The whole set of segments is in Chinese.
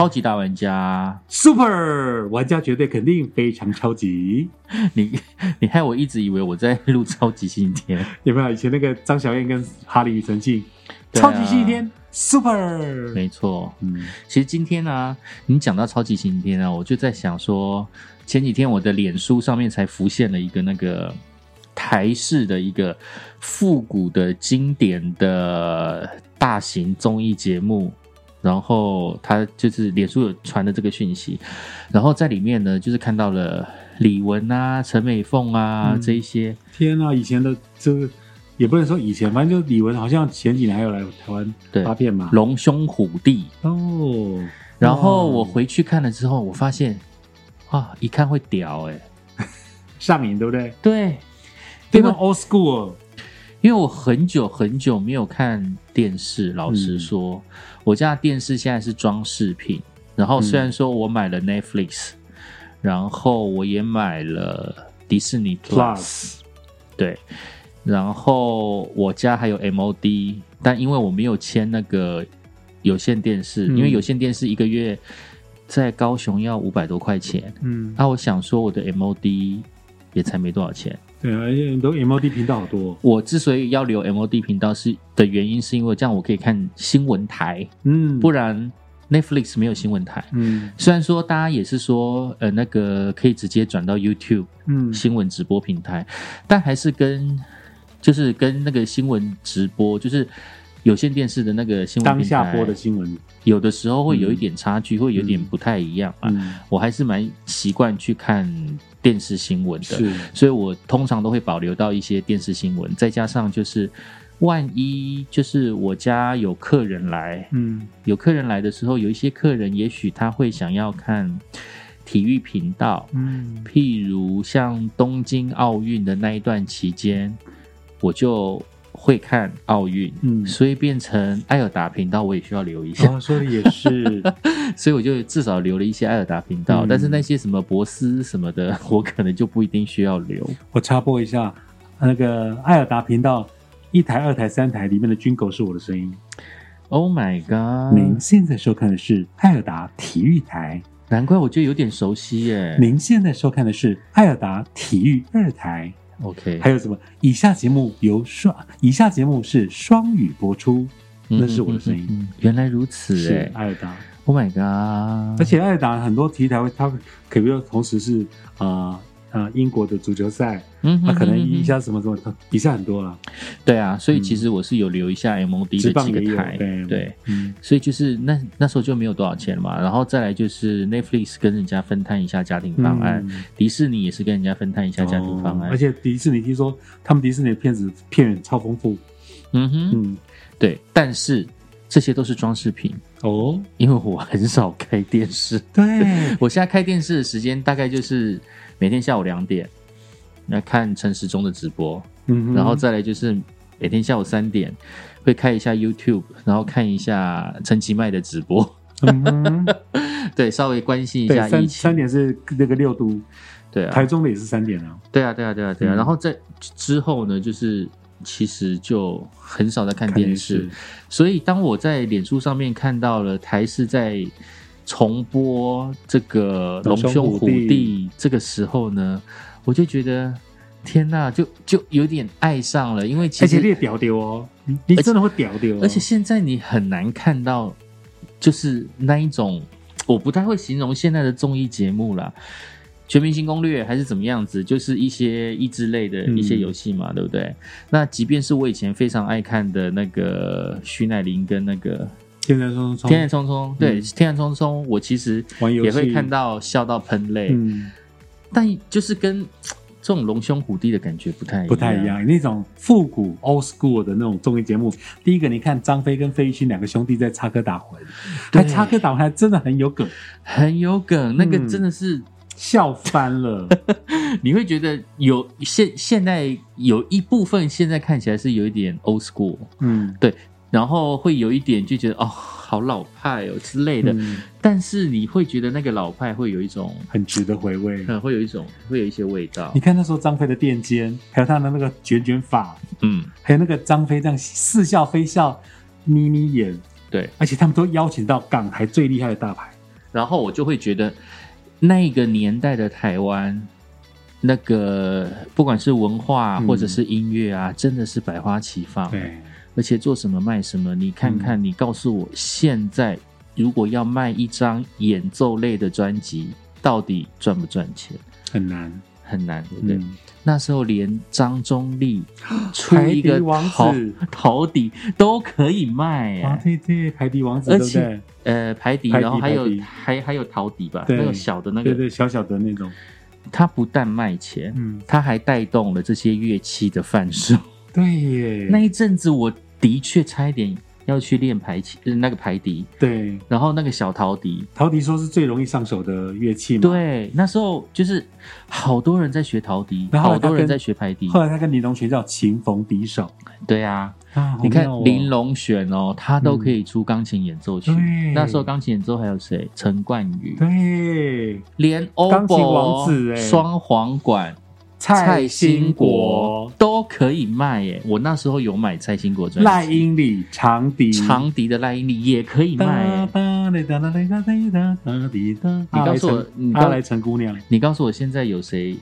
超级大玩家，Super 玩家绝对肯定非常超级，你你害我一直以为我在录超级星期天，有没有？以前那个张小燕跟哈利庾澄庆，超级星期天 Super，没错。嗯，其实今天呢、你讲到超级星期天啊，我就在想说，前几天我的脸书上面才浮现了一个那个台式的一个复古的经典的大型综艺节目。然后他就是脸书有传的这个讯息，然后在里面呢，就是看到了李玟啊、陈美凤啊、嗯。这一些，天啊，以前的这个也不能说以前，反正就李玟好像前几年还有来台湾对发片嘛。龙兄虎弟，哦，然后我回去看了之后，我发现，啊，一看会屌哎、上瘾，对不对？对，变成 old school，因为我很久很久没有看电视，老实嗯。说，我家的电视现在是装饰品。然后虽然说我买了 Netflix，、然后我也买了迪士尼 Plus，, Plus 对，然后我家还有 MOD，但因为我没有签那个有线电视，嗯因为有线电视一个月在高雄要五百多块钱，嗯，那、我想说我的 MOD 也才没多少钱。对啊，而且很多 MOD 频道好多，我之所以要留 MOD 频道是的原因，是因为这样我可以看新闻台，嗯，不然 Netflix 没有新闻台。嗯虽然说大家也是说，呃，那个可以直接转到 YouTube 嗯新闻直播平台，但还是跟就是跟那个新闻直播，就是有线电视的那个新闻当下播的新闻，有的时候会有一点差距，会有点嗯。不太一样啊。嗯，我还是蛮习惯去看电视新闻的，所以我通常都会保留到一些电视新闻，再加上就是万一就是我家有客人来，嗯。有客人来的时候，有一些客人也许他会想要看体育频道，嗯。譬如像东京奥运的那一段期间，我就会看奥运。嗯，所以变成艾尔达频道，我也需要留一下，哦，说的也是，所以我就至少留了一些艾尔达频道。嗯但是那些什么博斯什么的，我可能就不一定需要留。我插播一下，那个艾尔达频道一台、二台、三台里面的军狗是我的声音。Oh my god！您现在收看的是艾尔达体育台，难怪我觉得有点熟悉耶。您现在收看的是艾尔达体育二台。OK，还有什么？以下节目由双，以下节目是双语播出，那是我的声音原来如此是哎艾尔达。！Oh my god！而且艾尔达很多体育台会，它可能同时是呃呃英国的足球赛，嗯它可能一下什么什么，它比赛很多了。对啊，所以其实我是有留一下 MOD 的职棒也有几个台，对对，嗯所以就是那那时候就没有多少钱了嘛，然后再来就是 Netflix 跟人家分摊一下家庭方案，嗯迪士尼也是跟人家分摊一下家庭方案，哦而且迪士尼听说他们迪士尼的片子片源超丰富，嗯哼，嗯对，但是这些都是装饰品，哦，因为我很少开电视，对，我现在开电视的时间大概就是每天下午两点来看陈时中的直播，然后再来就是每天下午三点会开一下 YouTube，然后看一下陈其迈的直播，嗯哼。对，稍微关心一下疫情。三，点是那个六都，对啊，台中的也是三点啊，对啊，对啊，对啊，对啊。嗯。然后在之后呢，就是其实就很少在看看电视。所以当我在脸书上面看到了台视在重播这个《龙兄虎弟》这个时候呢，我就觉得天呐，就就有点爱上了，因为其实而且你也屌丢哦，你你真的会屌丢哦，而且现在你很难看到，就是那一种，我不太会形容现在的综艺节目啦，《全明星攻略》还是怎么样子，就是一些益智类的嗯。一些游戏嘛，对不对？那即便是我以前非常爱看的那个徐乃麟跟那个天然匆匆，天然匆匆，对，嗯。天然匆匆，我其实也会看到笑到喷泪，嗯，但就是跟 这种龙兄虎弟的感觉不太不太一。样，那种复古 old school 的那种综艺节目。第一个，你看张飞跟费玉清两个兄弟在插科打诨，还插科打诨，还真的很有梗，很有梗，那个嗯。真的是笑翻了。你会觉得有现现在有一部分现在看起来是有一点 old school，嗯然后会有一点就觉得哦好老派哦之类的，嗯，但是你会觉得那个老派会有一种，很值得回味。嗯，会有一种会有一些味道。你，看那时候张飞的垫肩，还有他的那个卷卷发，嗯，还有那个张飞这样似笑非笑、眯眯眼，对，而且他们都邀请到港台最厉害的大牌，然后我就会觉得那个年代的台湾。那个不管是文化嗯。或者是音乐啊，真的是百花齐放。对，而且做什么卖什么。你看看，你告诉我，现在如果要卖一张演奏类的专辑，到底赚不赚钱？很难，很难，对不对？嗯，那时候连张忠立 出一个底王陶子，陶笛都可以卖啊，哎，对对，海底王子，而且？呃，排底，然后还有还还有陶笛吧，对那个小的那个，对对，小小的那种，它不但卖钱，嗯，它还带动了这些乐器的贩售。对耶，那一阵子，我的确差一点要去练排琴，呃那个排笛，对，然后那个小陶笛。陶笛说是最容易上手的乐器嘛，。对，那时候就是好多人在学陶笛，然后好多人在学排笛。后来他跟林隆学叫琴逢敌手对啊，啊，好你看妙哦林隆璇哦，他都可以出钢琴演奏曲。对那时候钢琴演奏还有谁？陈冠宇，对，连钢琴王子哎双簧管。蔡兴国都可以卖耶！我那时候有买蔡兴国专辑，赖英里长笛，长笛的赖英里也可以卖耶。你你告诉我你告阿来陈姑娘，你告诉我现在有谁，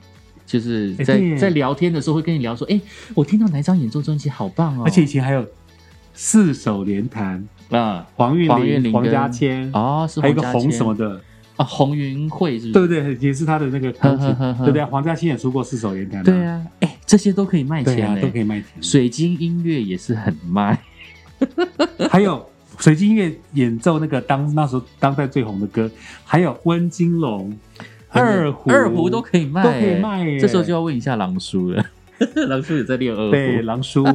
就是在、在聊天的时候会跟你聊说，哎，我听到哪一张演奏专辑好棒哦，而且以前还有四手联弹，啊黄韵玲、黄韵玲跟黄家千，哦是还有一个红什么的，啊红云会是不是？对不对？也是他的那个钢琴，呵呵呵呵。对不对？黄家欣也出过四手联弹，对，啊，哎，这些都可以卖对啊，钱嘞，都可以卖钱。水晶音乐也是很卖，还有水晶音乐演奏那个当那时候当代最红的歌，还有温金龙、二胡、二胡都可以卖，都可以卖耶。这时候就要问一下狼叔了，狼叔也在练二胡，对狼叔，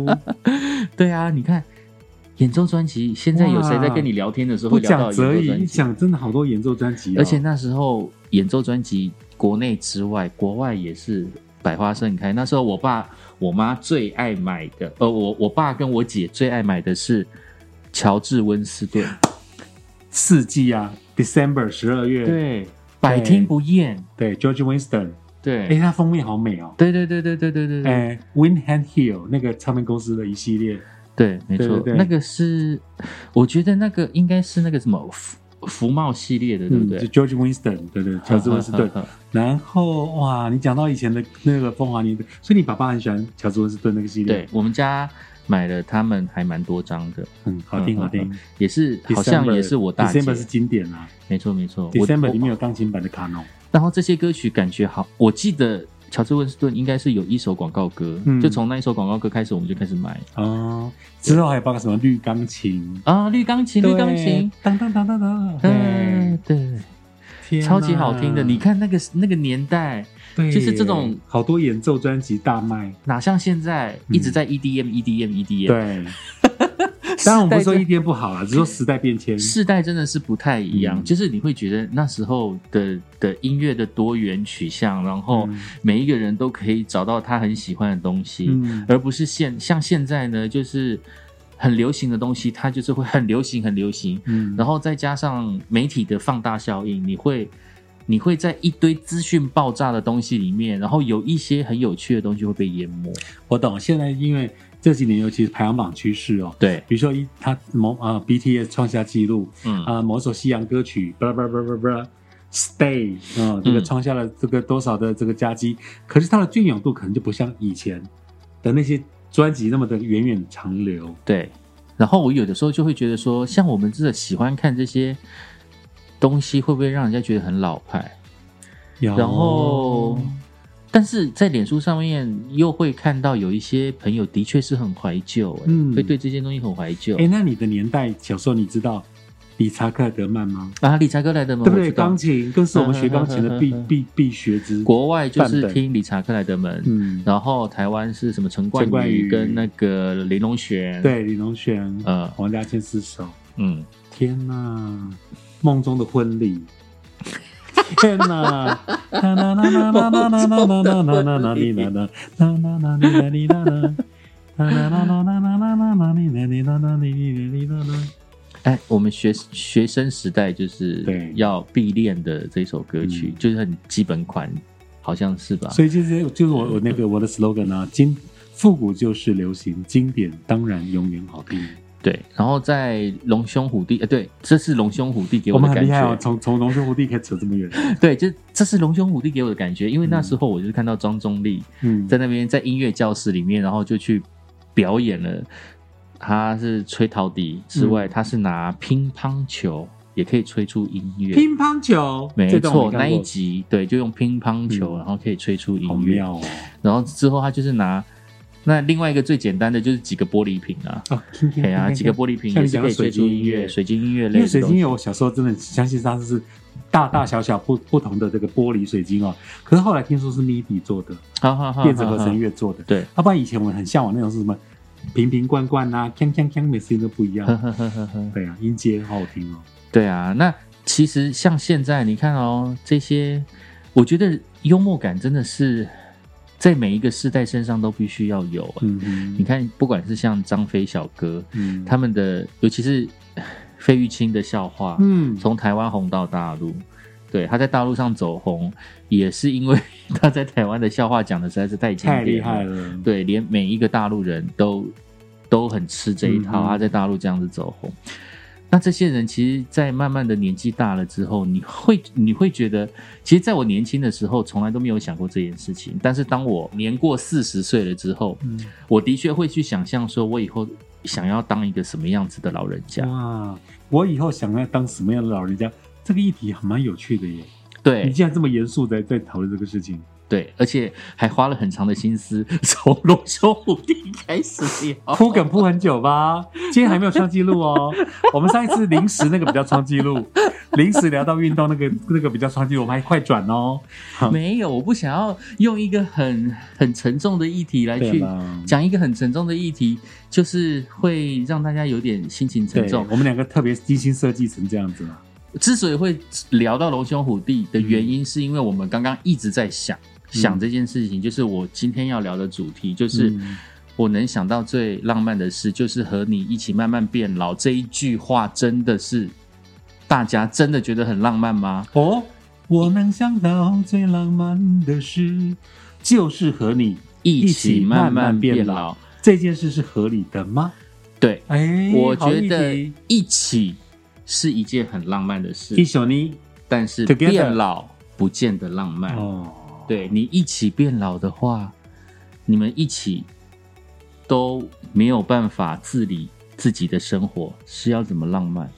对啊，你看演奏专辑现在有谁在跟你聊天的时候不讲则你，讲真的好多演奏专辑，而且那时候演奏专辑国内之外，国外也是百花盛开。那时候我爸我妈最爱买的，呃，我我爸跟我姐最爱买的是乔治·温斯顿《四季》啊，《December》十二月，对，百听不厌。对，George Winston。对，哎，他封面好美哦。对对对对对对对。哎，Windhand Hill 那个唱片公司的一系列。对，没错对对，对那个是，我觉得那个应该是那个什么福福茂系列的，对不嗯，对？就 George Winston，对对，乔治温斯顿然后哇，你讲到以前的那个风华年代，所以你爸爸很喜欢乔治温斯顿那个系列，对，我们家买了他们还蛮多张的，嗯，好听好听。也是好像也是我大姐，December 是经典啊没错没错。我，December 里面有钢琴版的卡农，然后这些歌曲感觉好，我记得乔治温斯顿应该是有一首广告歌，嗯。就从那一首广告歌开始，我们就开始买。哦，之后还有包括什么绿钢琴，啊，绿钢琴，绿钢琴，当当当当当，对，天超级好听的。你，看那个那个年代，就是这种好多演奏专辑大卖，哪像现在一直在 E EDM EDM EDM，，对。当然我们不是说世代 EDM 不好啊，只是说时代变迁，世代真的是不太一样，嗯就是你会觉得那时候的的音乐的多元取向，然后嗯每一个人都可以找到他很喜欢的东西，嗯而不是现像现在呢，就是很流行的东西，它就是会很流行很流行，嗯然后再加上媒体的放大效应，你会你会在一堆资讯爆炸的东西里面，然后有一些很有趣的东西会被淹没。我懂。现在因为这几年尤其是排行榜趋势哦，对，比如说一他某啊、BTS 创下纪录嗯。啊、某首西洋歌曲，巴拉巴拉巴拉巴拉 Stay 啊、这个嗯。创下了这个多少的这个佳绩，可是它的隽永度可能就不像以前的那些专辑那么的源远长流。对，然后我有的时候就会觉得说，像我们这喜欢看这些东西，会不会让人家觉得很老派？然然后，但是在脸书上面又会看到有一些朋友的确是很怀旧、欸，嗯会对这些东西很怀旧。哎，那你的年代小时候你知道理查克莱德曼吗？啊，理查克莱德曼，对不对？钢琴更是我们学钢琴的 必必必学之。国外就是听理查克莱德曼，嗯，然后台湾是什么陈冠宇宇跟那个林隆璇，，对，李龙璇，呃王家千四首。嗯，天呐，梦中的婚礼。天呐！啦啦啦啦啦啦啦啦啦啦啦啦啦哩啦啦啦啦啦哩啦哩啦啦。啦啦啦啦啦啦啦啦啦哩啦哩啦啦哩哩啦哩啦啦。哎，我们学学生时代就是要必练的这首歌曲，就是很基本款，好像是吧？所以就是就是我我那个我的 slogan 啊，经复古就是流行，经典当然永远好听。对，然后在龙兄虎弟，呃，对，这是龙兄虎弟给我我的感觉。从从龙兄虎弟可以扯这么远。对，就这是龙兄虎弟给我的感觉，因为那时候我就是看到庄中立嗯，在那边在音乐教室里面，然后就去表演了。他是吹陶笛之外，嗯他是拿乒乓球也可以吹出音乐。乒乓球，没错，那一集对，就用乒乓球，嗯然后可以吹出音乐。妙哦。然后之后他就是拿那另外一个最简单的就是几个玻璃瓶啊，哦，听听对啊，几个玻璃瓶也是可以吹出音乐，水水晶音乐因为类的。水晶音乐，我小时候真的相信它是大大小小不不同的这个玻璃水晶哦。可是后来听说是 MIDI 做的，好好好，电子合成乐做的。对，要不然以前我们很向往那种是什么瓶瓶罐罐啊，锵锵锵，每次音都不一样。对啊，音阶好好听哦。对啊，那其实像现在你看哦，这些我觉得幽默感真的是在每一个世代身上都必须要有。啊嗯你看，不管是像张飞小哥嗯，他们的，尤其是费玉清的笑话，嗯从台湾红到大陆。对，他在大陆上走红，也是因为 他在台湾的笑话讲的实在是太经太典厉害了。对，连每一个大陆人都都很吃这一套，嗯他在大陆这样子走红。那这些人其实，在慢慢的年纪大了之后，你会你会觉得，其实在我年轻的时候，从来都没有想过这件事情。但是当我年过四十岁了之后，嗯，我的确会去想象，说我以后想要当一个什么样子的老人家。哇，我以后想要当什么样的老人家？这个议题还蛮有趣的耶。对你对竟然这么严肃在在讨论这个事情，对，而且还花了很长的心思，从龙兄虎弟开始聊。铺梗铺很久吧？今天还没有创纪录哦。我们上一次临时那个比较创纪录，临时聊到运动那个那个比较创纪录，我们还快转哦。没有，我不想要用一个很很沉重的议题来去讲一个很沉重的议题，就是会让大家有点心情沉，重。我们两个特别精心设计成这样子嘛。之所以会聊到龙兄虎弟的原因，是因为我们刚刚一直在想、想这件事情，就是我今天要聊的主题，就是嗯我能想到最浪漫的事，就是和你一起慢慢变老。这一句话真的是大家真的觉得很浪漫吗？哦，我能想到最浪漫的事，就是和你一起慢慢变老老。这件事是合理的吗？对，哎，我觉得一起是一件很浪漫的事一，宿呢？但是变老不见得浪漫。哦，对你一起变老的话，你们一起都没有办法自理自己的生活，是要怎么浪漫？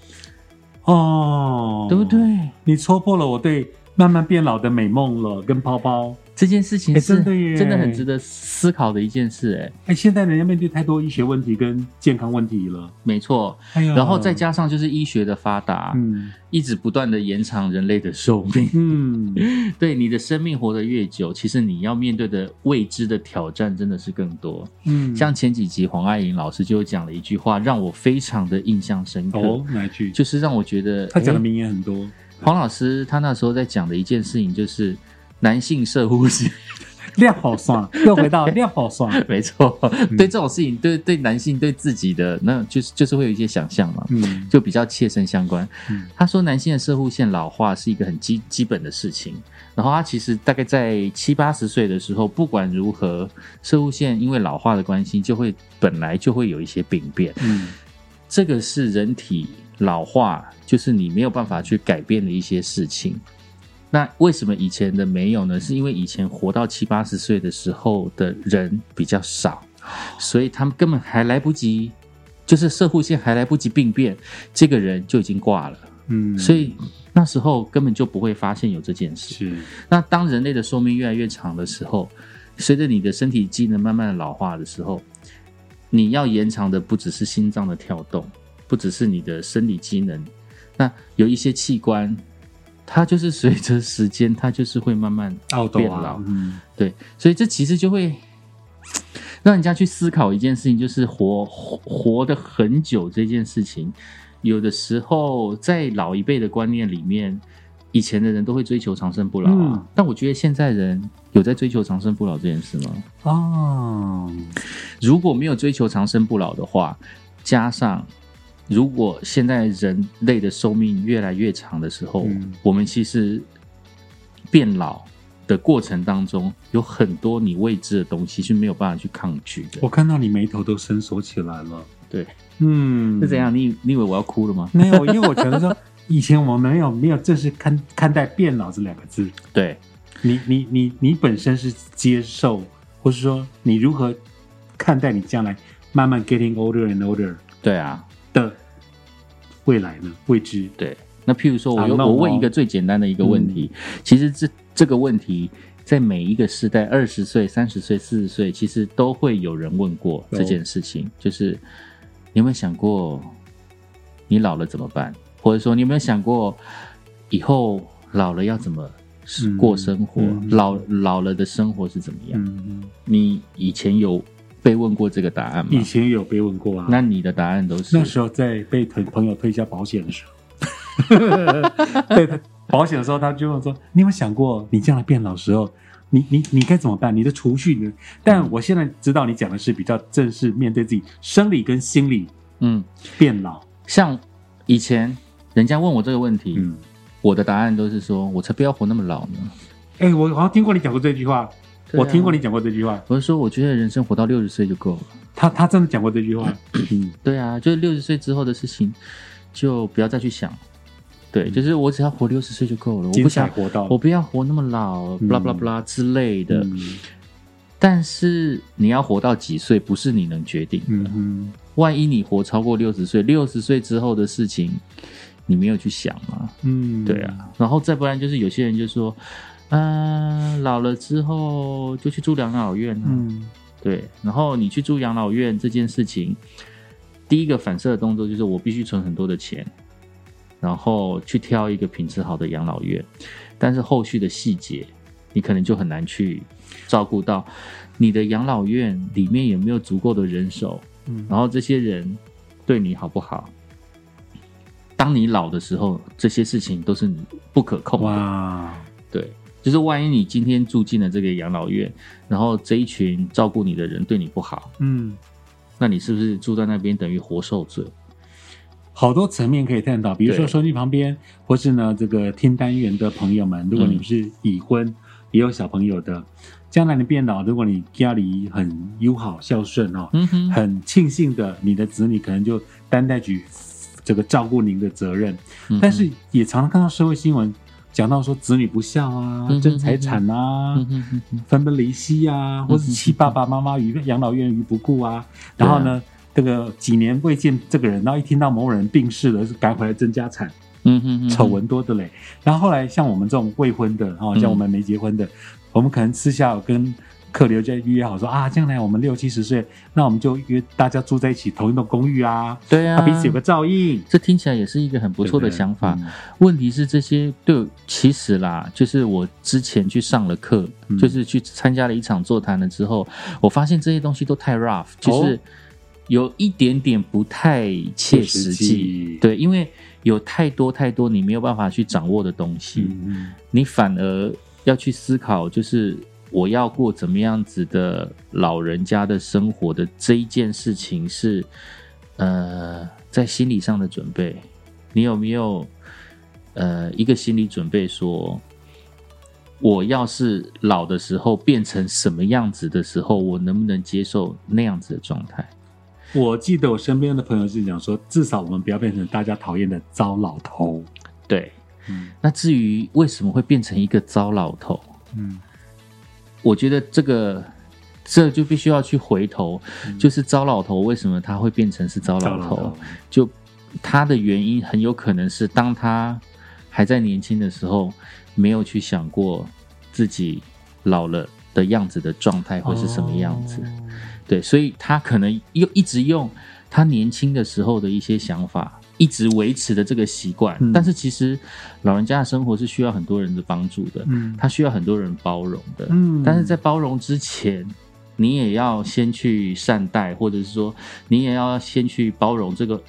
哦，对不？对？你戳破了我对慢慢变老的美梦了，跟泡泡。这件事情哎是真的很值得思考的一件事，哎，哎，现在人家面对太多医学问题跟健康问题了。没错。然后再加上就是医学的发达，嗯一直不断的延长人类的寿命。嗯，对你的生命活得越久，其实你要面对的未知的挑战真的是更多。嗯，像前几集黄爱玲老师就有讲了一句话，让我非常的印象深刻，哦哪一句？就是让我觉得诶他讲的名言很多。黄老师他那时候在讲的一件事情，就是男性射护线，料好爽，又回到量好爽。没错，对这种事情，对对男性对自己的那就是就是会有一些想象嘛。嗯就比较切身相关嗯。他说，男性的射护线老化是一个很基基本的事情。然后他其实大概在七八十岁的时候，不管如何，射护线因为老化的关系，就会本来就会有一些病变。嗯这个是人体老化，就是你没有办法去改变的一些事情。那为什么以前的没有呢？是因为以前活到七八十岁的时候的人比较少，所以他们根本还来不及，就是射护线还来不及病变，这个人就已经挂了。嗯，所以那时候根本就不会发现有这件事。是那当人类的寿命越来越长的时候，随着你的身体机能慢慢的老化的时候，你要延长的不只是心脏的跳动，不只是你的生理机能，那有一些器官，它就是随着时间，它就是会慢慢变老，嗯。对，所以这其实就会让人家去思考一件事情，就是活活活得很久这件事情，有的时候在老一辈的观念里面，以前的人都会追求长生不老啊，嗯。但我觉得现在人有在追求长生不老这件事吗？哦，如果没有追求长生不老的话，加上如果现在人类的寿命越来越长的时候，嗯我们其实变老的过程当中，有很多你未知的东西是没有办法去抗拒的。我看到你眉头都深锁起来了。对，嗯，是怎样？你你以为我要哭了吗？没有，因为我觉得说，以前我们没有没有正式看看待变老这两个字。对，你你你你本身是接受，或是说你如何看待你将来慢慢 getting older and older 对啊，的未来呢？未知。对。那譬如说，我我问哦一个最简单的一个问题，其实这这个问题在每一个时代，二十岁、三十岁、四十岁，其实都会有人问过这件事情，就是你有没有想过，你老了怎么办？或者说，你有没有想过以后老了要怎么嗯过生活？嗯老老了的生活是怎么样？你以前有被问过这个答案吗以？前有被问过啊。那你的答案都是那时候在被朋朋友推销保险的时候，对保险的时候，他就问说：“你有没有想过，你将来变老时候，你你你该怎么办？你的储蓄呢？”但我现在知道你讲的是比较正式面对自己生理跟心理嗯，变老。像以前人家问我这个问题，嗯，我的答案都是说，我才不要活那么老呢。哎、我好像听过你讲过这句话，我听过你讲过这句话，我是说，我觉得人生活到六十岁就够了。他他真的讲过这句话。嗯对啊，就是六十岁之后的事情，就不要再去想。对，就是我只要活六十岁就够了，我不想，活到我不要活那么老，嗯巴拉巴拉巴拉之类的。嗯但是你要活到几岁，不是你能决定的。嗯哼，万一你活超过六十岁，六十岁之后的事情，你没有去想吗？嗯，对啊，然后再不然就是有些人就说，嗯、老了之后就去住养老院啊。嗯对，然后你去住养老院这件事情，第一个反射的动作就是我必须存很多的钱，然后去挑一个品质好的养老院，但是后续的细节，你可能就很难去照顾到你的养老院里面有没有足够的人手，嗯然后这些人对你好不好。当你老的时候，这些事情都是你不可控的。哇，对，就是万一你今天住进了这个养老院，然后这一群照顾你的人对你不好，嗯。那你是不是住在那边等于活受罪？好多层面可以探讨，比如说对收音旁边，或是呢这个听单元的朋友们，如果你是已婚、也有小朋友的，将来你变老，如果你家里很友好孝顺哦，很庆幸的，你的子女可能就担待起这个照顾您的责任，嗯但是也常常看到社会新闻讲到说子女不孝啊争财产啊，分崩离析啊，或是弃爸爸妈妈于养老院于不顾啊，然后呢，这个几年未见这个人，然后一听到某人病逝了，是赶回来争家产，嗯哼丑闻多的嘞。然后后来像我们这种未婚的，哦，嗯。像我们没结婚的，我们可能私下有跟客流就约好说啊，将来我们六七十岁，那我们就约大家住在一起同一栋公寓啊，对啊，啊彼此有个照应，这听起来也是一个很不错的想法。问题是这些对，其实啦，就是我之前去上了课，嗯。就是去参加了一场座谈了之后，我发现这些东西都太 rough，就是有一点点不太切实际。际。对，因为有太多太多你没有办法去掌握的东西，嗯。你反而要去思考，就是我要过怎么样子的老人家的生活的这一件事情是，呃，在心理上的准备，你有没有呃一个心理准备说，我要是老的时候变成什么样子的时候，我能不能接受那样子的状态？我记得我身边的朋友是讲说，至少我们不要变成大家讨厌的糟老头。对，嗯那至于为什么会变成一个糟老头，嗯我觉得这个这就必须要去回头，就是糟老头为什么他会变成是糟老头？就他的原因很有可能是当他还在年轻的时候，没有去想过自己老了的样子的状态会是什么样子。哦对，所以他可能又一直用他年轻的时候的一些想法，一直维持的这个习惯。嗯但是其实老人家的生活是需要很多人的帮助的，嗯他需要很多人包容的。嗯但是在包容之前，你也要先去善待，或者是说你也要先去包容这个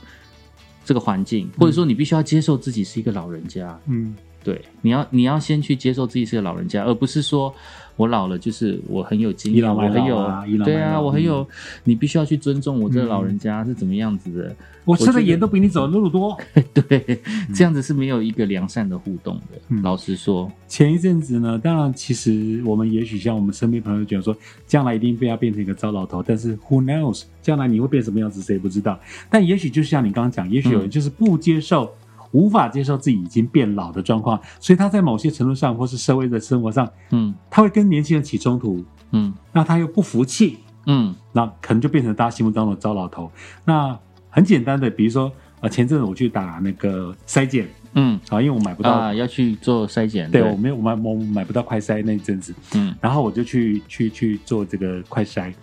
这个环境，或者说你必须要接受自己是一个老人家。嗯对，你要你要先去接受自己是个老人家，而不是说我老了就是我很有经验，我很有对啊，我很有，嗯你必须要去尊重我这个老人家是怎么样子的。我吃的盐都比你走的路多。对，这样子是没有一个良善的互动的。嗯老实说，前一阵子呢，当然，其实我们也许像我们身边朋友讲说，将来一定被要变成一个糟老头，但是 who knows，将来你会变什么样子，谁也不知道。但也许就像你刚刚讲，也许有人就是不接受、无法接受自己已经变老的状况，所以他在某些程度上，或是社会的生活上，嗯。他会跟年轻人起冲突，嗯。那他又不服气，嗯。那可能就变成大家心目当中的糟老头。那很简单的，比如说，呃，前阵子我去打那个筛检嗯。啊，因为我买不到啊，要去做筛检，对。我没有我买我买不到快筛那一阵子，嗯。然后我就去去去做这个快筛，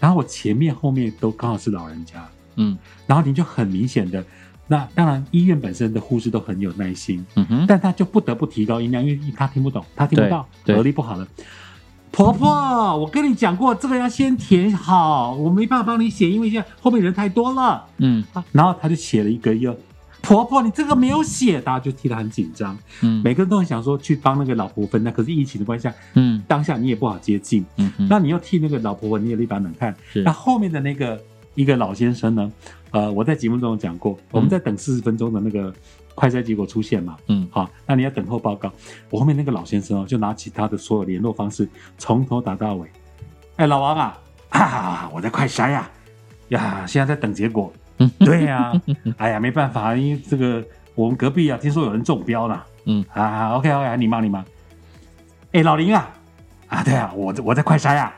然后我前面后面都刚好是老人家，嗯。然后你就很明显的，那当然医院本身的护士都很有耐心，嗯哼，但他就不得不提高音量，因为他听不懂，他听不到，耳力不好了。婆婆，我跟你讲过，这个要先填好，我没办法帮你写，因为现在后面人太多了。嗯啊然后他就写了一个又，婆婆你这个没有写，大家就替他很紧张。嗯每个人都很想说去帮那个老婆分担，可是疫情的关系下，嗯当下你也不好接近，嗯嗯，那你又替那个老婆婆捏了一把冷汗。是那后面的那个一个老先生呢？呃，我在节目中有讲过，我们在等四十分钟的那个快筛结果出现嘛，嗯好，那你要等候报告。我后面那个老先生哦，就拿起他的所有联络方式，从头打到尾。哎，老王啊，啊，我在快筛呀、呀，现在在等结果。嗯对呀、哎呀，没办法，因为这个我们隔壁啊，听说有人中标了。嗯啊，OK OK，你忙你忙。哎，老林啊，啊，对啊，我我在快筛啊。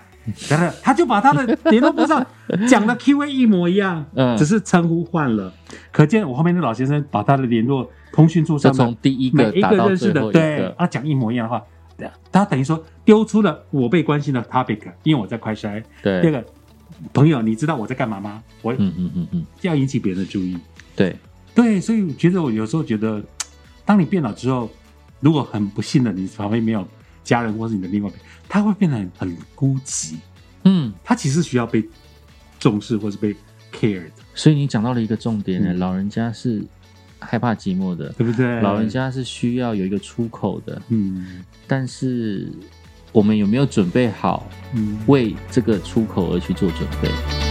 等等，他就把他的联络簿上讲的 Q&A 一模一样，嗯只是称呼换了。可见我后面那老先生把他的联络通讯处就上面从第一每一个认识的，对，，他讲一模一样的话，对他等于说丢出了我被关心的 topic，因为我在快筛。对第二，个，朋友，你知道我在干嘛吗？我嗯嗯嗯嗯，要引起别人的注意。对，对，所以我觉得我有时候觉得，当你变老之后，如果很不幸的你旁边没有家人或是你的另外一半，他会变得很很孤寂，嗯。他其实需要被重视或是被 care 的，所以你讲到了一个重点呢，嗯老人家是害怕寂寞的，对不对？老人，家是需要有一个出口的，嗯但是我们有没有准备好嗯，为这个出口而去做准备？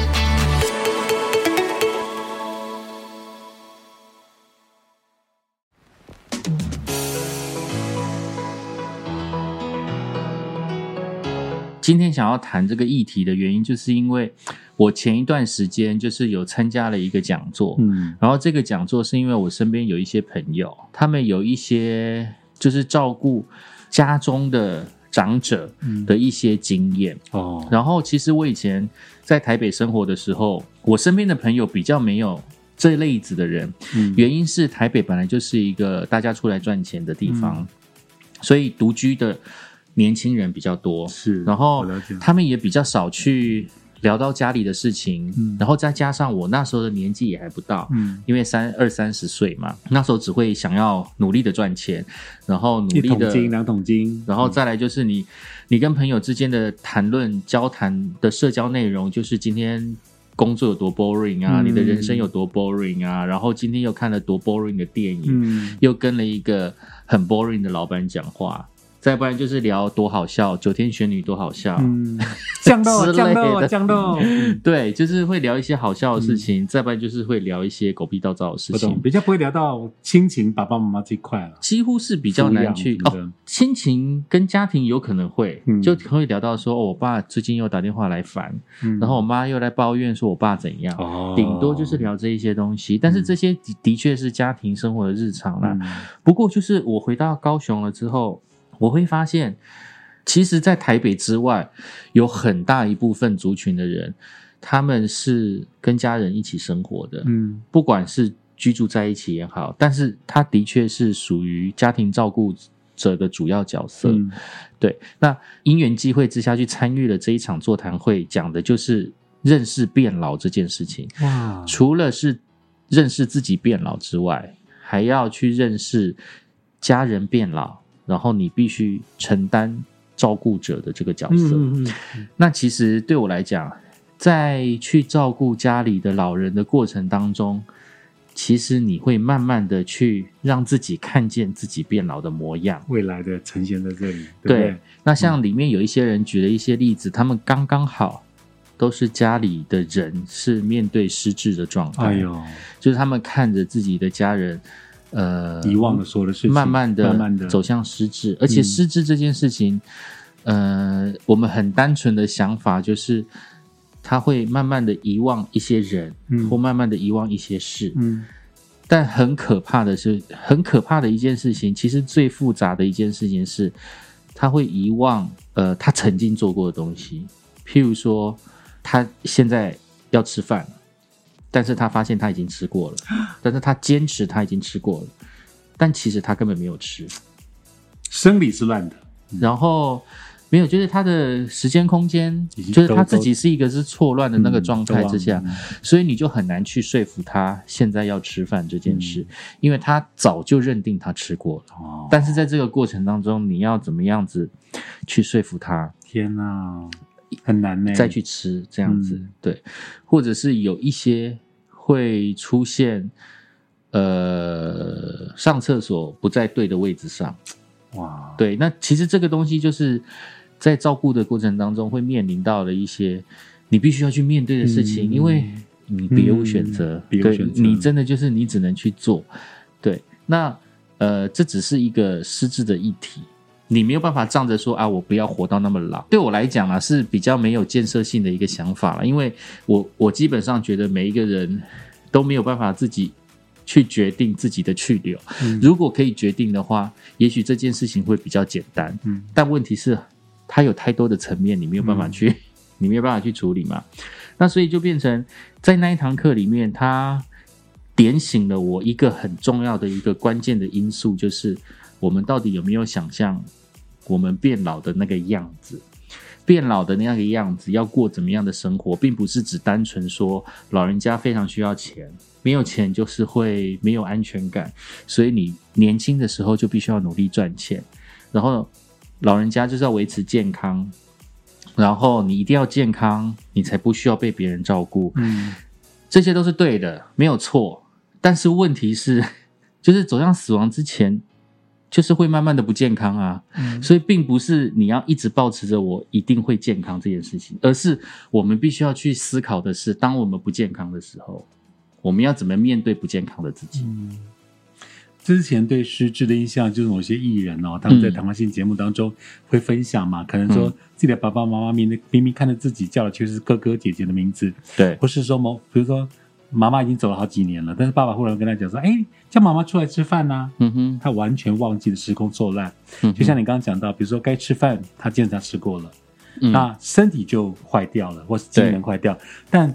今天想要谈这个议题的原因，就是因为我前一段时间就是有参加了一个讲座，嗯。然后这个讲座是因为我身边有一些朋友，他们有一些就是照顾家中的长者嗯。的一些经验。哦，然后其实我以前在台北生活的时候，我身边的朋友比较没有这类子的人，嗯。原因是台北本来就是一个大家出来赚钱的地方，嗯。所以独居的年轻人比较多。是，然后他们也比较少去聊到家里的事情，嗯。然后再加上我那时候的年纪也还不到，嗯，因为三二三十岁嘛，那时候只会想要努力的赚钱，然后努力的，桶金两桶金，然后再来就是你你跟朋友之间的谈论、交谈的社交内容，就是今天。工作有多 boring 啊，嗯。你的人生有多 boring 啊，然后今天又看了多 boring 的电影，嗯。又跟了一个很 boring 的老板讲话，再不然就是聊多好笑，九天玄女多好笑，嗯，降肉 之类降肉的降肉，对，就是会聊一些好笑的事情，再不然就是会聊一些狗屁倒灶的事，情，比较不会聊到亲情爸爸妈妈这一块了，几乎是比较难去。亲情跟家庭有可能会，嗯。就会聊到说，哦，我爸最近又打电话来烦，嗯。然后我妈又来抱怨说我爸怎样，哦，顶多就是聊这一些东西，但是这些的的确是家庭生活的日常啦。嗯。不过就是我回到高雄了之后，我会发现，其实，在台北之外，有很大一部分族群的人，他们是跟家人一起生活的，嗯不管是居住在一起也好，但是他的确是属于家庭照顾者的主要角色。嗯对，那因缘际会之下去参与了这一场座谈会，讲的就是认识变老这件事情。哇，除了是认识自己变老之外，还要去认识家人变老，然后你必须承担照顾者的这个角色。嗯嗯嗯那其实对我来讲，在去照顾家里的老人的过程当中，其实你会慢慢的去让自己看见自己变老的模样。未来的呈现在这里，对对对？，那像里面有一些人举了一些例子，他们刚刚好都是家里的人是面对失智的状态，哎呦，就是他们看着自己的家人，呃，遗忘了所有的事情，慢慢的慢慢的走向失智，而且失智这件事情，呃，我们很单纯的想法就是，他会慢慢的遗忘一些人，嗯。或慢慢的遗忘一些事，嗯。但很可怕的是，很可怕的一件事情，其实最复杂的一件事情是，他会遗忘呃他曾经做过的东西，譬如说他现在要吃饭了，但是他发现他已经吃过了，但是他坚持他已经吃过了，但其实他根本没有吃，生理是乱的，然后。没有，就是他的时间空间，就是他自己是一个是错乱的那个状态之下，嗯所以你就很难去说服他现在要吃饭这件事，嗯。因为他早就认定他吃过了。哦，但是在这个过程当中，你要怎么样子去说服他？天哪，很难呢，再去吃这样子？嗯。对，或者是有一些会出现，呃，上厕所不在对的位置上。哇，对，那其实这个东西就是在照顾的过程当中会面临到的一些你必须要去面对的事情，嗯因为你别无选择，嗯别无对选择你真的就是你只能去做。对，那呃，这只是一个失智的议题。你没有办法仗着说啊，我不要活到那么老。对我来讲啊，是比较没有建设性的一个想法了，因为我我基本上觉得每一个人都没有办法自己去决定自己的去留。嗯如果可以决定的话，也许这件事情会比较简单。嗯但问题是，它有太多的层面，你没有办法去，你没有办法去处理嘛。那所以就变成在那一堂课里面，他点醒了我一个很重要的一个关键的因素，就是我们到底有没有想象我们变老的那个样子。变老的那个样子，要过怎么样的生活，并不是只单纯说老人家非常需要钱，没有钱就是会没有安全感，所以你年轻的时候就必须要努力赚钱，然后老人家就是要维持健康，然后你一定要健康，你才不需要被别人照顾，嗯。这些都是对的，没有错。但是问题是，就是走向死亡之前，就是会慢慢的不健康啊。嗯所以并不是你要一直保持着我一定会健康这件事情，而是我们必须要去思考的是，当我们不健康的时候，我们要怎么面对不健康的自己？嗯。之前对失智的印象就是某些艺人哦，他们在谈话性节目当中会分享嘛，可能说嗯自己的爸爸妈妈明明明看着自己叫的却是哥哥姐姐的名字，对，不是说某比如说妈妈已经走了好几年了，但是爸爸忽然跟他讲说：“哎，叫妈妈出来吃饭呐、嗯哼，他完全忘记了时空错乱，嗯就像你刚刚讲到，比如说该吃饭，他坚持他吃过了，嗯。那身体就坏掉了，或是机能坏掉。但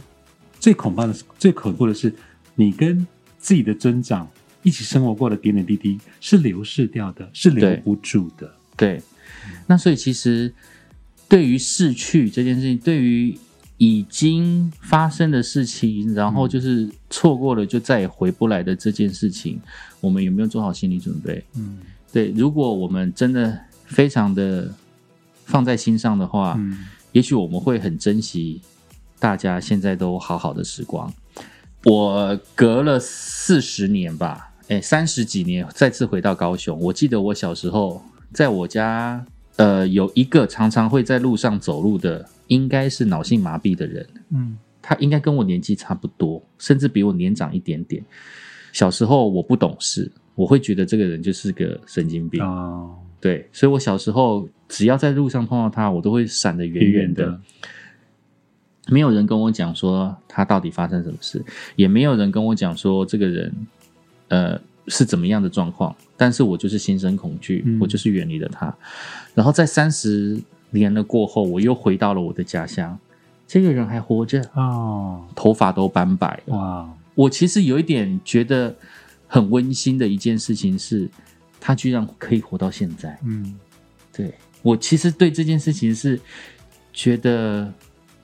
最恐怕的是，最恐怖的是，你跟自己的尊长一起生活过的点点滴滴是流逝掉的，是留不住的。对，那所以其实对于逝去这件事情，对于已经发生的事情，然后就是错过了就再也回不来的这件事情，我们有没有做好心理准备？嗯对，如果我们真的非常的放在心上的话，嗯也许我们会很珍惜大家现在都好好的时光。我隔了四十年吧，哎，三十几年再次回到高雄。我记得我小时候在我家，呃，有一个常常会在路上走路的，应该是脑性麻痹的人，嗯他应该跟我年纪差不多，甚至比我年长一点点。小时候我不懂事，我会觉得这个人就是个神经病。哦，对，所以我小时候只要在路上碰到他，我都会闪得远远的。的，没有人跟我讲说他到底发生什么事，也没有人跟我讲说这个人呃是怎么样的状况，但是我就是心生恐惧，嗯我就是远离了他。然后在三十年了过后，我又回到了我的家乡，这个人还活着，哦，头发都斑白了。哇，我其实有一点觉得很温馨的一件事情是，他居然可以活到现在。嗯对我其实对这件事情是觉得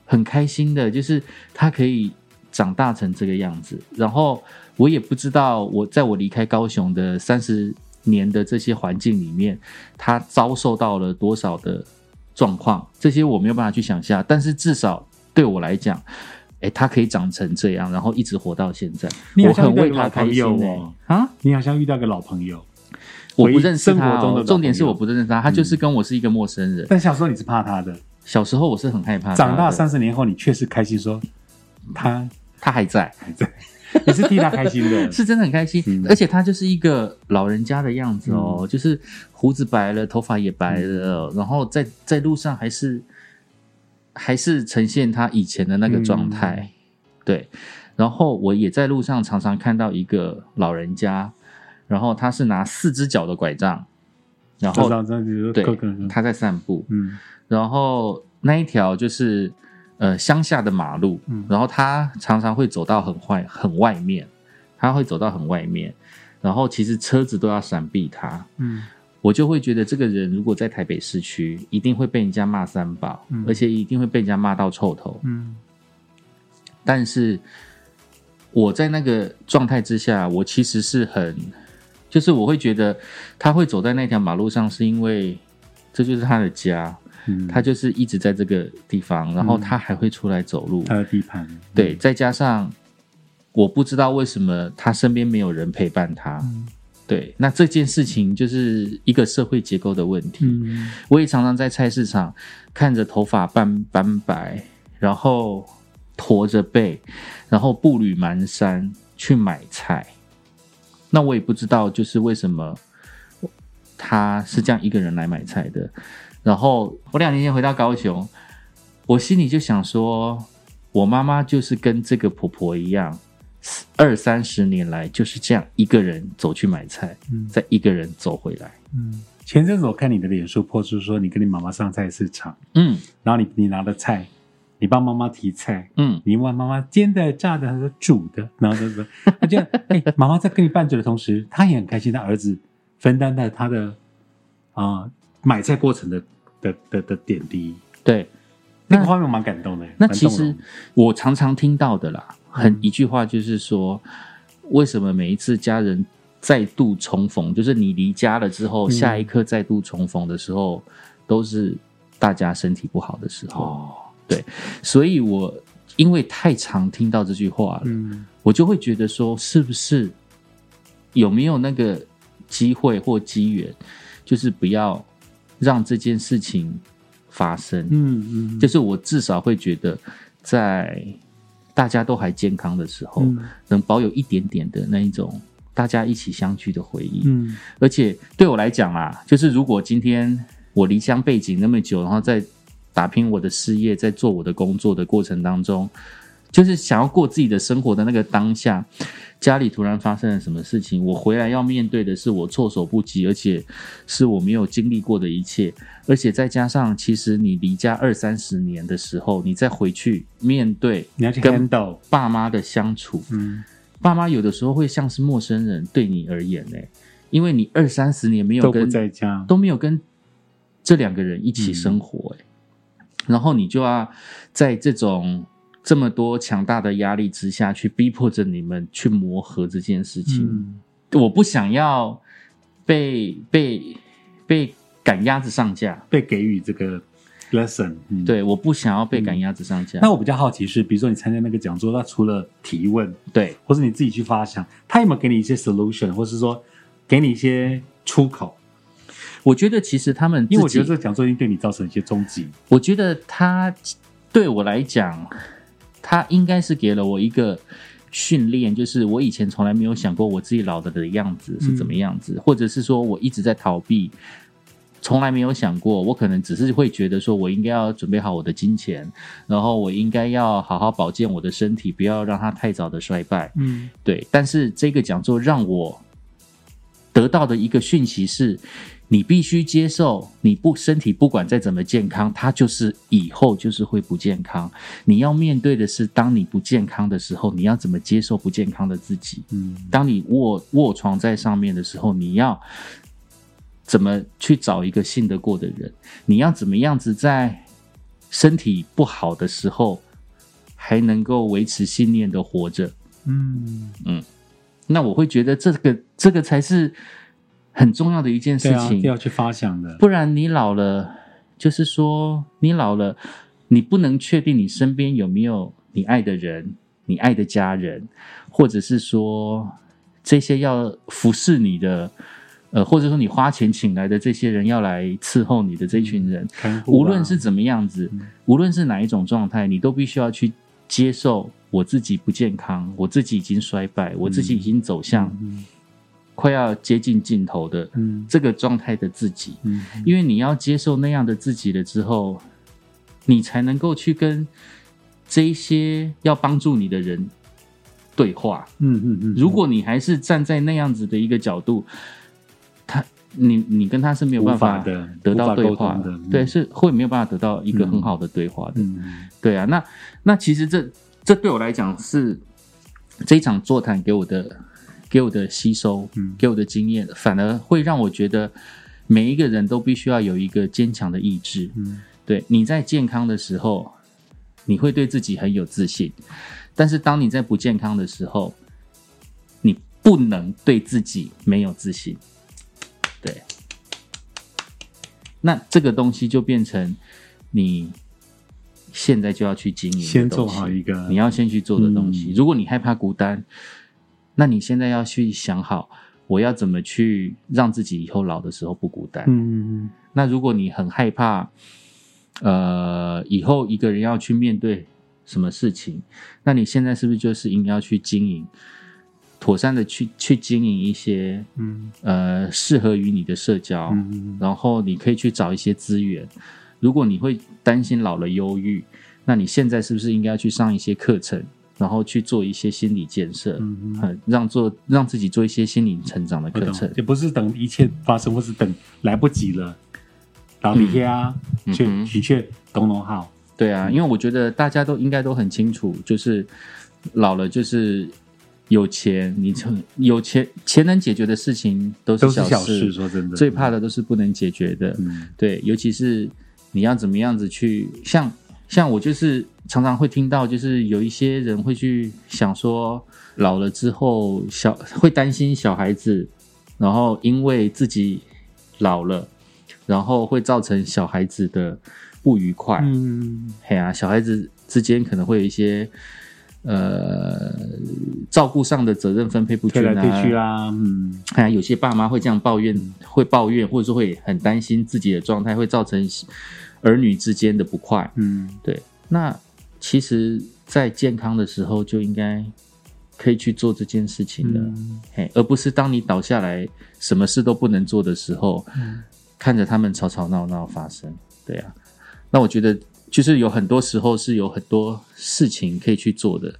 很开心的，就是他可以长大成这个样子。然后我也不知道，我在我离开高雄的三十年的这些环境里面，他遭受到了多少的状况，这些我没有办法去想象。但是至少对我来讲，哎，他可以长成这样，然后一直活到现在，你好我很为像遇到个他开心老朋友、哦。啊，你好像遇到个老朋友，我不认识他、重点是我不认识他，他就是跟我是一个陌生人。但小时候你是怕他的，小时候我是很害怕长大三十年后你确实开心说他他还在，还在，你是替他开心的，是真的很开心，嗯。而且他就是一个老人家的样子哦，就是胡子白了，头发也白了，然后在在路上还是还是呈现他以前的那个状态，对。然后我也在路上常常看到一个老人家，然后他是拿四只脚的拐杖，然后对他在散步，嗯。然后那一条就是呃乡下的马路，嗯然后他常常会走到很外很外面，他会走到很外面，然后其实车子都要闪避他，嗯我就会觉得这个人如果在台北市区，一定会被人家骂三宝，嗯而且一定会被人家骂到臭头。嗯但是我在那个状态之下，我其实是很，就是我会觉得他会走在那条马路上，是因为这就是他的家，嗯，他就是一直在这个地方，然后他还会出来走路，他的地盘，对，再加上我不知道为什么他身边没有人陪伴他，嗯。对，那这件事情就是一个社会结构的问题。嗯。我也常常在菜市场看着头发斑斑白，然后驼着背，然后步履蹒跚去买菜。那我也不知道，就是为什么他是这样一个人来买菜的。然后我两年前回到高雄，我心里就想说，我妈妈就是跟这个婆婆一样，二三十年来就是这样一个人走去买菜，嗯再一个人走回来。嗯。前阵子我看你的脸书破出说你跟你妈妈上菜市场，嗯然后你你拿的菜，你帮妈妈提菜，嗯，你问妈妈煎的、炸的还是煮的，然后就说，他就哎，妈妈在跟你拌嘴的同时，她也很开心，她儿子分担了她的啊、买菜过程的的的的点滴，对。那个画面蛮感动的。那其实我常常听到的啦，很嗯一句话就是说，为什么每一次家人再度重逢，就是你离家了之后，嗯下一刻再度重逢的时候，都是大家身体不好的时候。哦，所以我因为太常听到这句话了，嗯我就会觉得说，是不是有没有那个机会或机缘，就是不要让这件事情发生。嗯嗯，就是我至少会觉得，在大家都还健康的时候，嗯能保有一点点的那一种大家一起相聚的回忆。嗯而且对我来讲啊，就是如果今天我离乡背景那么久，然后在打拼我的事业，在做我的工作的过程当中，就是想要过自己的生活的那个当下，家里突然发生了什么事情，我回来要面对的是我措手不及，而且是我没有经历过的一切，而且再加上，其实你离家二三十年的时候，你再回去面对你要去跟 handle，爸妈的相处，嗯。爸妈有的时候会像是陌生人对你而言呢，因为你二三十年没有跟在家，都没有跟这两个人一起生活，哎、然后你就要在这种这么多强大的压力之下去逼迫着你们去磨合这件事情。嗯我不想要被被被赶鸭子上架，被给予这个 lesson，嗯，。对，我不想要被赶鸭子上架。那我比较好奇是，比如说你参加那个讲座，那除了提问，对，或是你自己去发想，他有没有给你一些 solution，或是说给你一些出口？我觉得其实他们，因为我觉得这个讲座已经对你造成一些冲击。我觉得他对我来讲，他应该是给了我一个训练，就是我以前从来没有想过我自己老了的样子是怎么样子，或者是说我一直在逃避。从来没有想过，我可能只是会觉得说，我应该要准备好我的金钱，然后我应该要好好保健我的身体，不要让它太早的衰败。嗯对，但是这个讲座让我得到的一个讯息是，你必须接受，你不身体不管再怎么健康，它就是以后就是会不健康。你要面对的是，当你不健康的时候，你要怎么接受不健康的自己？嗯当你卧卧床在上面的时候，你要怎么去找一个信得过的人？你要怎么样子在身体不好的时候，还能够维持信念的活着？嗯嗯，那我会觉得这个这个才是很重要的一件事情，要去发想的。不然你老了，就是说你老了，你不能确定你身边有没有你爱的人、你爱的家人，或者是说这些要服侍你的，呃，或者说你花钱请来的这些人要来伺候你的这群人，无论是怎么样子，无论是哪一种状态，你都必须要去接受我自己不健康，我自己已经衰败，我自己已经走向嗯快要接近尽头的嗯这个状态的自己。嗯因为你要接受那样的自己了之后，你才能够去跟这一些要帮助你的人对话。嗯嗯嗯，如果你还是站在那样子的一个角度，他你你跟他是没有办法法的得到对话通的嗯对，是会没有办法得到一个很好的对话的。嗯对啊，那那其实这这对我来讲是这一场座谈给我的给我的吸收，嗯给我的经验，反而会让我觉得每一个人都必须要有一个坚强的意志。嗯对，你在健康的时候，你会对自己很有自信，但是当你在不健康的时候，你不能对自己没有自信。对，那这个东西就变成你现在就要去经营的先做好一个你要先去做的东西。嗯如果你害怕孤单，那你现在要去想好，我要怎么去让自己以后老的时候不孤单。嗯那如果你很害怕，呃，以后一个人要去面对什么事情，那你现在是不是就是应该要去经营，妥善的去去经营一些嗯呃适合于你的社交，嗯然后你可以去找一些资源。如果你会担心老了忧郁，那你现在是不是应该要去上一些课程，然后去做一些心理建设，嗯嗯，让做让自己做一些心理成长的课程，。也不是等一切发生，或是等来不及了，老底下却嗯嗯哼的确懂懂好，对啊，因为我觉得大家都应该都很清楚，就是老了就是有钱，你成有钱钱能解决的事情都是小小事。说真的，最怕的都是不能解决的。嗯对，尤其是你要怎么样子去，像像我就是常常会听到，就是有一些人会去想说，老了之后小会担心小孩子，然后因为自己老了，然后会造成小孩子的不愉快。嗯。嘿啊，小孩子之间可能会有一些呃照顾上的责任分配不均啊，嗯。哎呀，有些爸妈会这样抱怨，会抱怨，或者说会很担心自己的状态，会造成儿女之间的不快。嗯对，那其实，在健康的时候就应该可以去做这件事情的，嗯嘿，而不是当你倒下来，什么事都不能做的时候，嗯看着他们吵吵闹闹发生。对啊，那我觉得就是有很多时候是有很多事情可以去做的，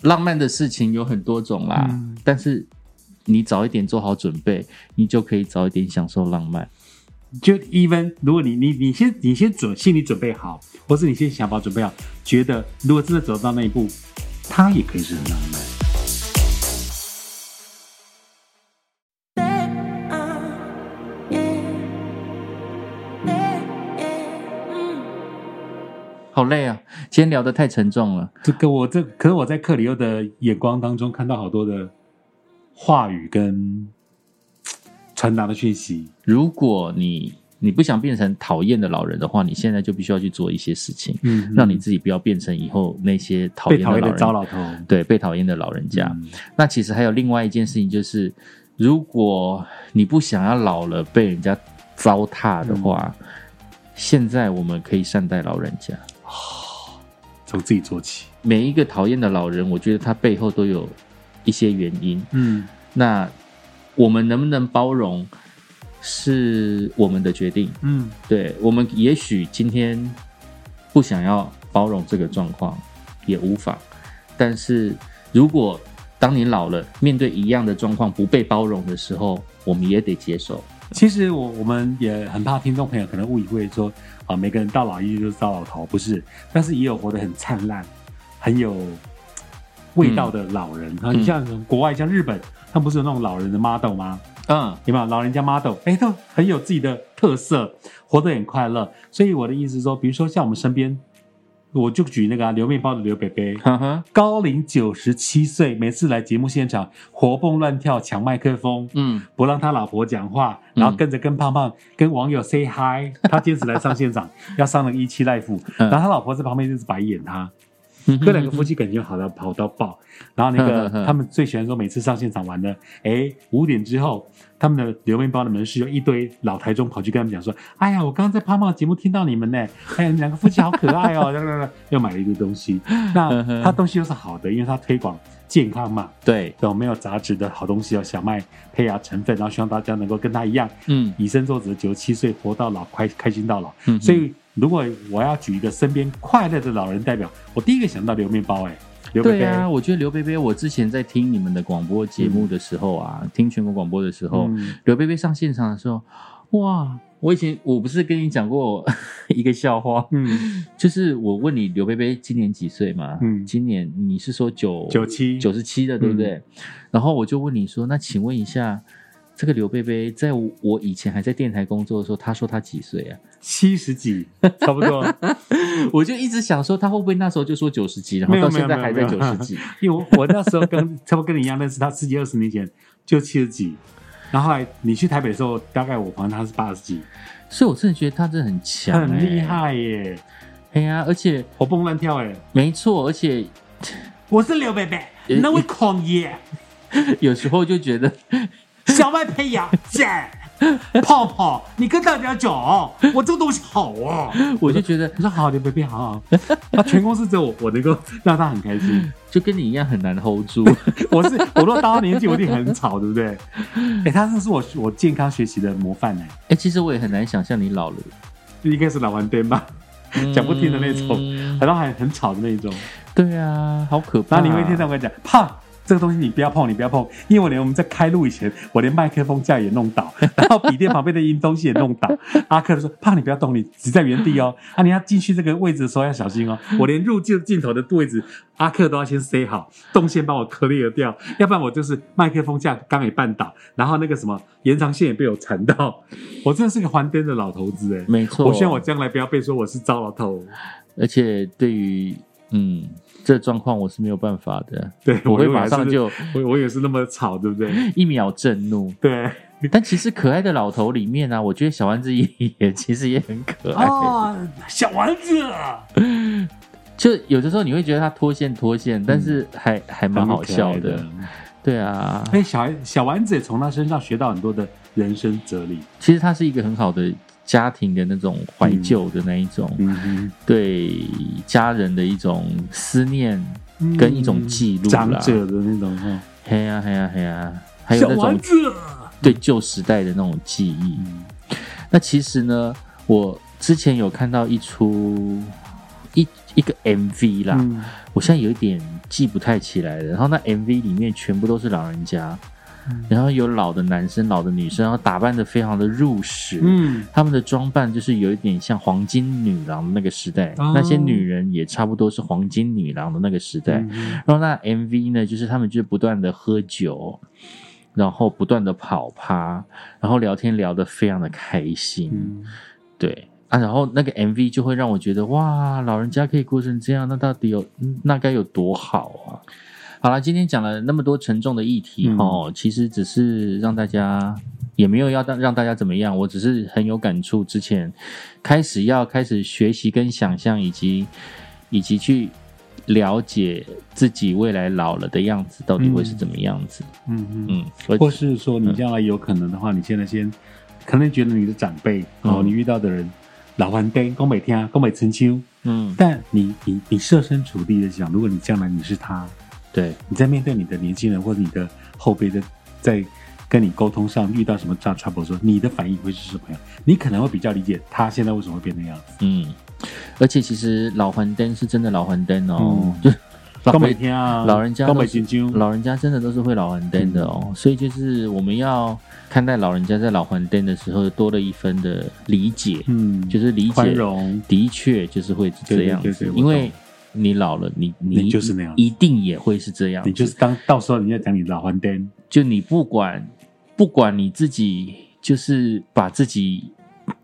浪漫的事情有很多种啦，嗯但是你早一点做好准备，你就可以早一点享受浪漫。就 even 如果你你你先你先准心理准备好，或是你先想法准备好，觉得如果真的走到那一步，它也可以是很浪漫。好累啊！今天聊得太沉重了。这个我这可是我在克里欧的眼光当中看到好多的话语跟传达的讯息。如果你你不想变成讨厌的老人的话，你现在就必须要去做一些事情，嗯让你自己不要变成以后那些讨厌的厌的老人。糟老头。对，被讨厌的老人家。嗯那其实还有另外一件事情，就是如果你不想要老了被人家糟蹋的话，嗯现在我们可以善待老人家。从自己做起。每一个讨厌的老人，我觉得他背后都有一些原因。嗯那我们能不能包容，是我们的决定。嗯对我们也许今天不想要包容这个状况，也无妨。但是如果当你老了，面对一样的状况不被包容的时候，我们也得接受。其实我我们也很怕听众朋友可能误以为说啊，每个人到老一就是糟老头，不是，但是也有活得很灿烂、很有味道的老人。啊，你像国外像日本，他不是有那种老人的 model 吗？嗯，有没有？老人家 model？哎，都很有自己的特色，活得很快乐。所以我的意思是说，比如说像我们身边，我就举那个、啊、刘面包的刘北北，呵呵，高龄九十七岁，每次来节目现场活蹦乱跳，抢麦克风，嗯，不让他老婆讲话，然后跟着跟胖胖跟网友 say hi，他坚持来上现场，要上那个一期 life，嗯。然后他老婆在旁边就是白眼他，嗯跟两个夫妻感情好到好到爆。然后那个 他们最喜欢说，每次上现场玩的，哎，五点之后，他们的留面包的门市有一堆老台中跑去跟他们讲说，哎呀，我刚刚在胖胖节目听到你们呢，哎呀，你两个夫妻好可爱哦，又买了一堆东西。那他东西都是好的，因为他推广健康嘛，对，有没有杂质的好东西哦，小麦胚芽成分，然后希望大家能够跟他一样，嗯。以身作则，九十七岁活到老，开开心到老。嗯所以，如果我要举一个身边快乐的老人代表，我第一个想到刘面包，哎，刘贝贝，对啊，我觉得刘贝贝，我之前在听你们的广播节目的时候啊，听全国广播的时候，嗯刘贝贝上现场的时候，哇！我以前我不是跟你讲过 一个笑话，嗯，就是我问你刘贝贝今年几岁嘛？嗯今年你是说九九七九十七的对不对？然后我就问你说，那请问一下，这个刘贝贝在我以前还在电台工作的时候，他说他几岁啊？七十几，差不多。我就一直想说，他会不会那时候就说九十几，然后到现在还在九十几？因为我我那时候跟差不多跟你一样认识他，十几二十年前就七十几，然后后来你去台北的时候，大概我朋友他是八十几，所以我真的觉得他真的很强、欸，很厉。害耶，哎呀，而且活蹦乱跳哎。没错，而且我是刘贝贝，呃那位狂野，有时候就觉得，小麦胚芽姐，泡泡，你跟大家讲，我这个东西好啊。我就觉得你说好，你别变好好，那全公司只有我，我能够让他很开心。就跟你一样很难 hold 住。我是我若到他年纪，我一定很吵，对不对？哎、他这是我我健康学习的模范呢，哎、其实我也很难想象你老了，应该是老顽灯吧，讲不听的那种，嗯然后还很吵的那种。对啊，好可怕。然后你会听到我跟我讲，胖。这个东西你不要碰，你不要碰，因为我连我们在开录以前，我连麦克风架也弄倒，然后笔电旁边的音东西也弄倒。阿克就说：“怕，你不要动，你只在原地哦。啊，你要进去这个位置的时候要小心哦。我连入镜镜头的位置，阿克都要先塞好，动线帮我 clear 掉，要不然我就是麦克风架刚也绊倒，然后那个什么延长线也被我缠到。我真的是个还颠的老头子哎，没错，我希望我将来不要被说我是糟老头。而且对于嗯这状况，我是没有办法的，对我会马上就我我也是那么吵，对不对？一秒震怒。对。”但其实可爱的老头里面呢、啊，我觉得小丸子也也其实也很可爱。哦，小丸子，就有的时候你会觉得他脱线脱线，但是还还蛮好笑的。对啊，哎，小孩小丸子也从他身上学到很多的人生哲理。其实他是一个很好的家庭的那种怀旧的那一种，嗯对家人的一种思念跟一种记录啦。长者的那种哈。嘿呀嘿呀嘿呀，还有那种对旧时代的那种记忆。嗯。那其实呢，我之前有看到一出一一个 MV 啦，嗯。我现在有一点记不太起来了。然后那 MV 里面全部都是老人家，嗯。然后有老的男生、老的女生，然后打扮的非常的入时。嗯。他们的装扮就是有一点像黄金女郎的那个时代，哦。那些女人也差不多是黄金女郎的那个时代。嗯然后那 MV 呢，就是他们就是不断的喝酒，然后不断的跑趴，然后聊天聊得非常的开心，嗯。对。啊，然后那个 MV 就会让我觉得哇，老人家可以过成这样，那到底有嗯那该有多好啊！好了，今天讲了那么多沉重的议题嗯哦，其实只是让大家。也没有要让让大家怎么样，我只是很有感触。之前开始要开始学习跟想象，以及以及去了解自己未来老了的样子到底会是怎么样子。嗯嗯，或是说你将来有可能的话，你现在先可能觉得你的长辈哦，嗯你遇到的人老顽丁、宫北天、宫北春秋，嗯，但你你你设身处地的想，如果你将来你是他，对，你在面对你的年轻人或者你的后辈的，在跟你沟通上遇到什么大 trouble 的时候，你的反应会是什么样？你可能会比较理解他现在为什么会变那样子。嗯，而且其实老还灯是真的老还灯哦，嗯。就老宫北天啊，老人家宫都是北金，老人家真的都是会老还灯的哦，所以就是我们要看待老人家在老还灯的时候多了一分的理解，嗯，就是理宽解，容，的确就是会是这样子。对对对对，我因为你老了，你你你就是那样。一定也会是这样，你就是当到时候人家讲你老还灯，就你不管不管你自己，就是把自己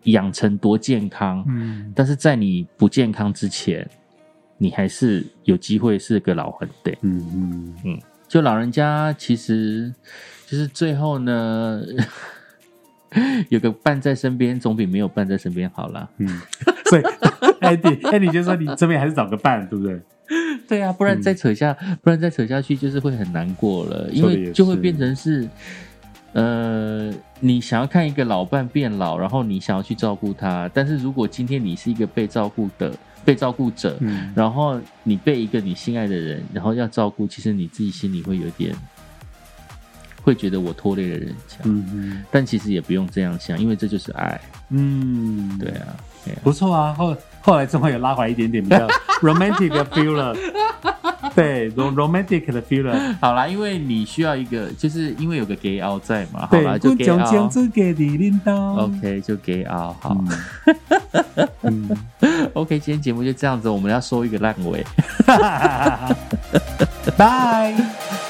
养成多健康，嗯，但是在你不健康之前，你还是有机会是个老还对。嗯。嗯，就老人家其实就是最后呢，有个伴在身边，总比没有伴在身边好啦。嗯，所以，哎，你哎，你就说你这边还是找个伴，对不对？对啊，不然再扯下，不然再扯下去就是会很难过了，因为就会变成是，呃，你想要看一个老伴变老，然后你想要去照顾他，但是如果今天你是一个被照顾的被照顾者，嗯，然后你被一个你心爱的人，然后要照顾，其实你自己心里会有点，会觉得我拖累了人家，嗯但其实也不用这样想，因为这就是爱，嗯。对啊不错啊。后后来终于有拉回来一点点比较 romantic 的 feel 了，对，rom romantic 的 feel 了。好啦，因为你需要一个，就是因为有个 gay 凹在嘛，好啦，对，就 gay 将将凹这给你领导。，OK，就 gay 凹，好、嗯，OK，今天节目就这样子，我们要收一个烂尾。拜。